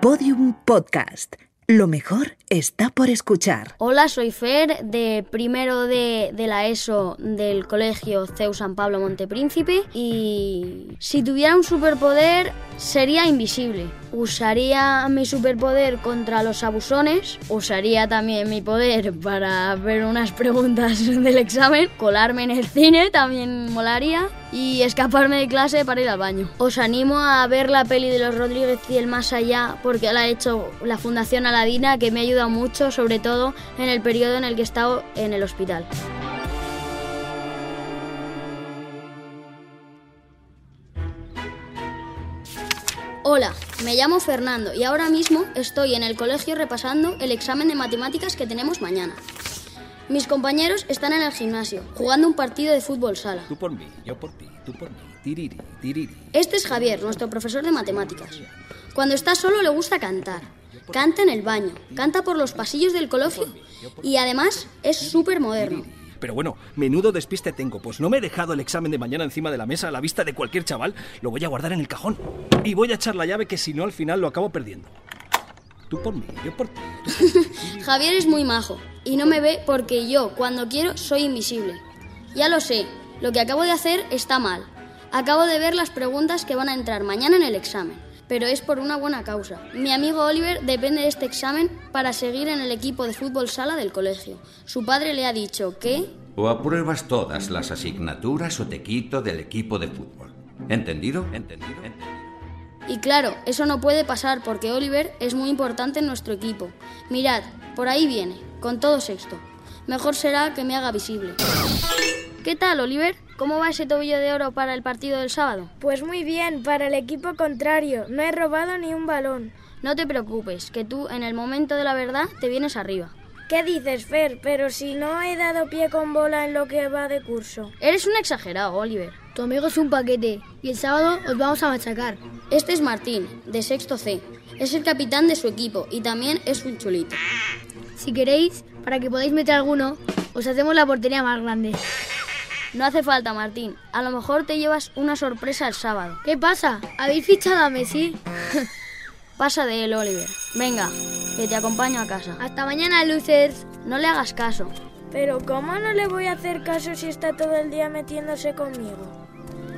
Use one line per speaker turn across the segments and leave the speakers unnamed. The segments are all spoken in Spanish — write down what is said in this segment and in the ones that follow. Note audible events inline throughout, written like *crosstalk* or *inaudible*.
Podium Podcast. Lo mejor está por escuchar.
Hola, soy Fer, de primero de, de, la ESO del colegio CEU San Pablo Montepríncipe y si tuviera un superpoder sería invisible. Usaría mi superpoder contra los abusones, usaría también mi poder para ver unas preguntas *laughs* del examen, colarme en el cine también molaría y escaparme de clase para ir al baño. Os animo a ver la peli de los Rodríguez y el más allá porque la ha hecho la Fundación Aladina que me ayuda mucho, sobre todo en el periodo en el que he estado en el hospital. Hola, me llamo Fernando y ahora mismo estoy en el colegio repasando el examen de matemáticas que tenemos mañana. Mis compañeros están en el gimnasio, jugando un partido de fútbol sala.
Tú por mí, yo por ti, tú por mí. Tiriri, tiriri.
Este es Javier, nuestro profesor de matemáticas. Cuando está solo le gusta cantar. Canta en el baño, canta por los pasillos del colegio y además es súper moderno.
Pero bueno, menudo despiste tengo, pues no me he dejado el examen de mañana encima de la mesa a la vista de cualquier chaval, lo voy a guardar en el cajón y voy a echar la llave que si no al final lo acabo perdiendo. Tú por mí, yo por ti. *laughs*
Javier es muy majo y no me ve porque yo, cuando quiero, soy invisible. Ya lo sé, lo que acabo de hacer está mal. Acabo de ver las preguntas que van a entrar mañana en el examen, pero es por una buena causa. Mi amigo Oliver depende de este examen para seguir en el equipo de fútbol sala del colegio. Su padre le ha dicho que...
O apruebas todas las asignaturas o te quito del equipo de fútbol. ¿Entendido? ¿Entendido? ¿Entendido?
Y claro, eso no puede pasar porque Oliver es muy importante en nuestro equipo. Mirad, por ahí viene, con todo sexto. Mejor será que me haga visible. ¿Qué tal, Oliver? ¿Cómo va ese tobillo de oro para el partido del sábado?
Pues muy bien, para el equipo contrario. No he robado ni un balón.
No te preocupes, que tú en el momento de la verdad te vienes arriba.
¿Qué dices, Fer? Pero si no he dado pie con bola en lo que va de curso.
Eres un exagerado, Oliver.
Tu amigo es un paquete y el sábado os vamos a machacar.
Este es Martín, de sexto C. Es el capitán de su equipo y también es un chulito.
Si queréis, para que podáis meter alguno, os hacemos la portería más grande.
No hace falta, Martín. A lo mejor te llevas una sorpresa el sábado.
¿Qué pasa? ¿Habéis fichado a Messi? *laughs*
Pasa de él, Oliver. Venga, que te acompaño a casa.
Hasta mañana, losers.
No le hagas caso.
Pero ¿cómo no le voy a hacer caso si está todo el día metiéndose conmigo?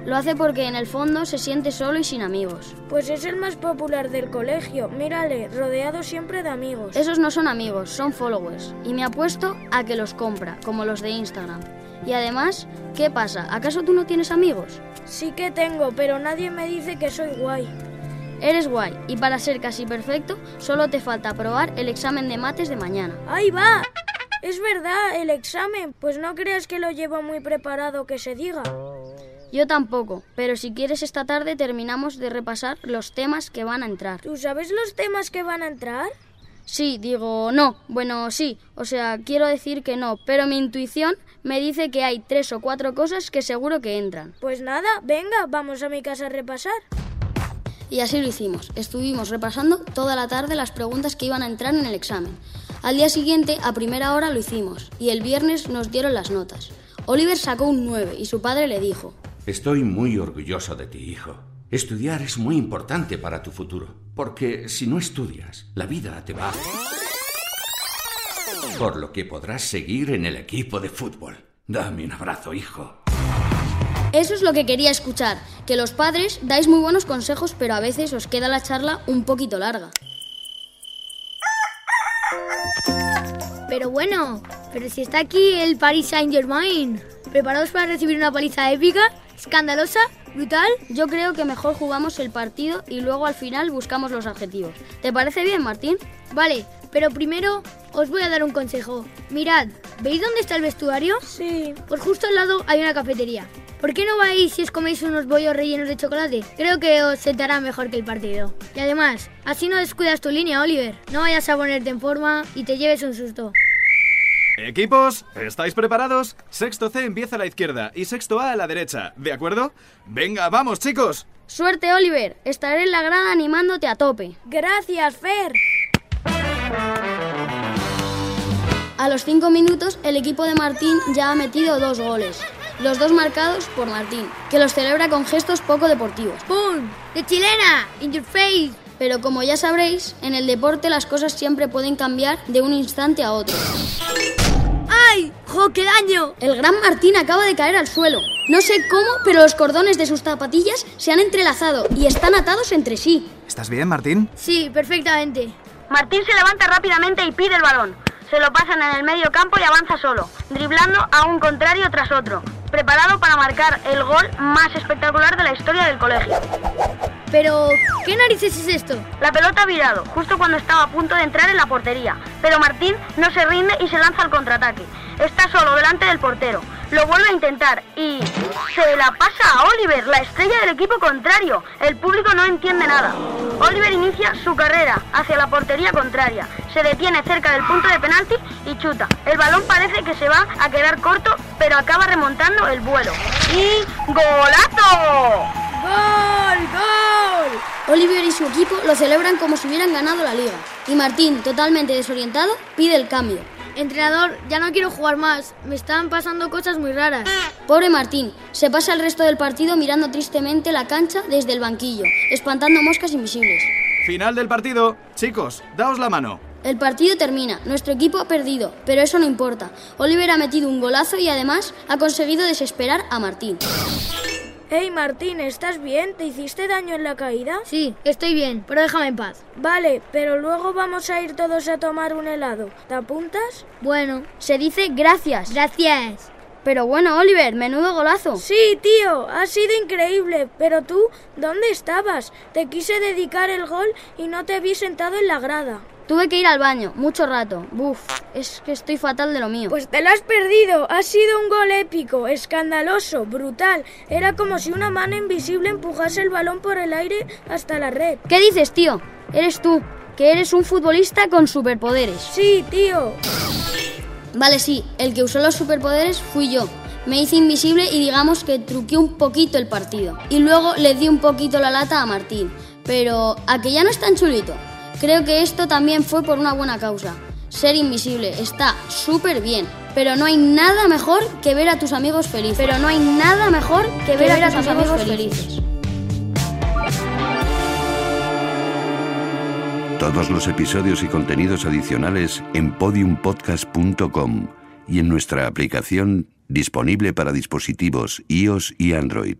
Lo hace porque en el fondo se siente solo y sin amigos.
Pues es el más popular del colegio. Mírale, rodeado siempre de amigos.
Esos no son amigos, son followers. Y me apuesto a que los compra, como los de Instagram. Y además, ¿qué pasa? ¿Acaso tú no tienes amigos?
Sí que tengo, pero nadie me dice que soy guay.
Eres guay y para ser casi perfecto solo te falta aprobar el examen de mates de mañana.
¡Ahí va! Es verdad, el examen. Pues no creas que lo llevo muy preparado que se diga.
Yo tampoco, pero si quieres esta tarde terminamos de repasar los temas que van a entrar.
¿Tú sabes los temas que van a entrar?
Sí, digo, no. Bueno, sí. O sea, quiero decir que no, pero mi intuición me dice que hay tres o cuatro cosas que seguro que entran.
Pues nada, venga, vamos a mi casa a repasar.
Y así lo hicimos. Estuvimos repasando toda la tarde las preguntas que iban a entrar en el examen. Al día siguiente, a primera hora, lo hicimos. Y el viernes nos dieron las notas. Oliver sacó un 9 y su padre le dijo,
Estoy muy orgulloso de ti, hijo. Estudiar es muy importante para tu futuro, porque si no estudias, la vida te va a... Por lo que podrás seguir en el equipo de fútbol. Dame un abrazo, hijo.
Eso es lo que quería escuchar, que los padres dais muy buenos consejos, pero a veces os queda la charla un poquito larga.
Pero bueno, pero si está aquí el Paris Saint Germain, ¿preparados para recibir una paliza épica, escandalosa, brutal?
Yo creo que mejor jugamos el partido y luego al final buscamos los adjetivos. ¿Te parece bien, Martín?
Vale, pero primero os voy a dar un consejo. Mirad, ¿veis dónde está el vestuario?
Sí.
Pues justo al lado hay una cafetería. ¿Por qué no vais si os coméis unos bollos rellenos de chocolate? Creo que os sentará mejor que el partido. Y además, así no descuidas tu línea, Oliver. No vayas a ponerte en forma y te lleves un susto.
Equipos, ¿estáis preparados? Sexto C empieza a la izquierda y sexto A a la derecha, ¿de acuerdo? Venga, vamos, chicos.
Suerte, Oliver. Estaré en la grada animándote a tope.
Gracias, Fer.
A los cinco minutos, el equipo de Martín ya ha metido dos goles. Los dos marcados por Martín, que los celebra con gestos poco deportivos.
¡Pum! ¡De chilena! ¡In your face!
Pero como ya sabréis, en el deporte las cosas siempre pueden cambiar de un instante a otro.
¡Ay! ¡Jo, qué daño!
El gran Martín acaba de caer al suelo. No sé cómo, pero los cordones de sus zapatillas se han entrelazado y están atados entre sí.
¿Estás bien, Martín?
Sí, perfectamente.
Martín se levanta rápidamente y pide el balón. Se lo pasan en el medio campo y avanza solo, driblando a un contrario tras otro, preparado para marcar el gol más espectacular de la historia del colegio.
Pero, ¿qué narices es esto?
La pelota ha virado, justo cuando estaba a punto de entrar en la portería, pero Martín no se rinde y se lanza al contraataque. Está solo delante del portero. Lo vuelve a intentar y se la pasa a Oliver, la estrella del equipo contrario. El público no entiende nada. Oliver inicia su carrera hacia la portería contraria. Se detiene cerca del punto de penalti y chuta. El balón parece que se va a quedar corto, pero acaba remontando el vuelo. ¡Y golazo!
¡Gol! ¡Gol!
Oliver y su equipo lo celebran como si hubieran ganado la liga. Y Martín, totalmente desorientado, pide el cambio.
Entrenador, ya no quiero jugar más. Me están pasando cosas muy raras.
Pobre Martín, se pasa el resto del partido mirando tristemente la cancha desde el banquillo, espantando moscas invisibles.
Final del partido. Chicos, daos la mano.
El partido termina, nuestro equipo ha perdido, pero eso no importa. Oliver ha metido un golazo y además ha conseguido desesperar a Martín.
Hey Martín, ¿estás bien? ¿Te hiciste daño en la caída?
Sí, estoy bien, pero déjame en paz.
Vale, pero luego vamos a ir todos a tomar un helado. ¿Te apuntas?
Bueno,
Se dice gracias.
gracias.
Pero bueno, Oliver, menudo golazo.
Sí, tío, ha sido increíble. Pero tú, ¿dónde estabas? Te quise dedicar el gol y no te vi sentado en la grada.
Tuve que ir al baño, mucho rato. Buf, es que estoy fatal de lo mío.
Pues te lo has perdido. Ha sido un gol épico, escandaloso, brutal. Era como si una mano invisible empujase el balón por el aire hasta la red.
¿Qué dices, tío? Eres tú, que eres un futbolista con superpoderes.
Sí, tío.
Vale, sí, el que usó los superpoderes fui yo. Me hice invisible y digamos que truqué un poquito el partido. Y luego le di un poquito la lata a Martín. Pero a que ya no es tan chulito. Creo que esto también fue por una buena causa. Ser invisible está súper bien. Pero no hay nada mejor que ver a tus amigos felices. Pero no hay nada mejor que ver, a, tus amigos, felices.
Todos los episodios y contenidos adicionales en podiumpodcast.com y en nuestra aplicación disponible para dispositivos iOS y Android.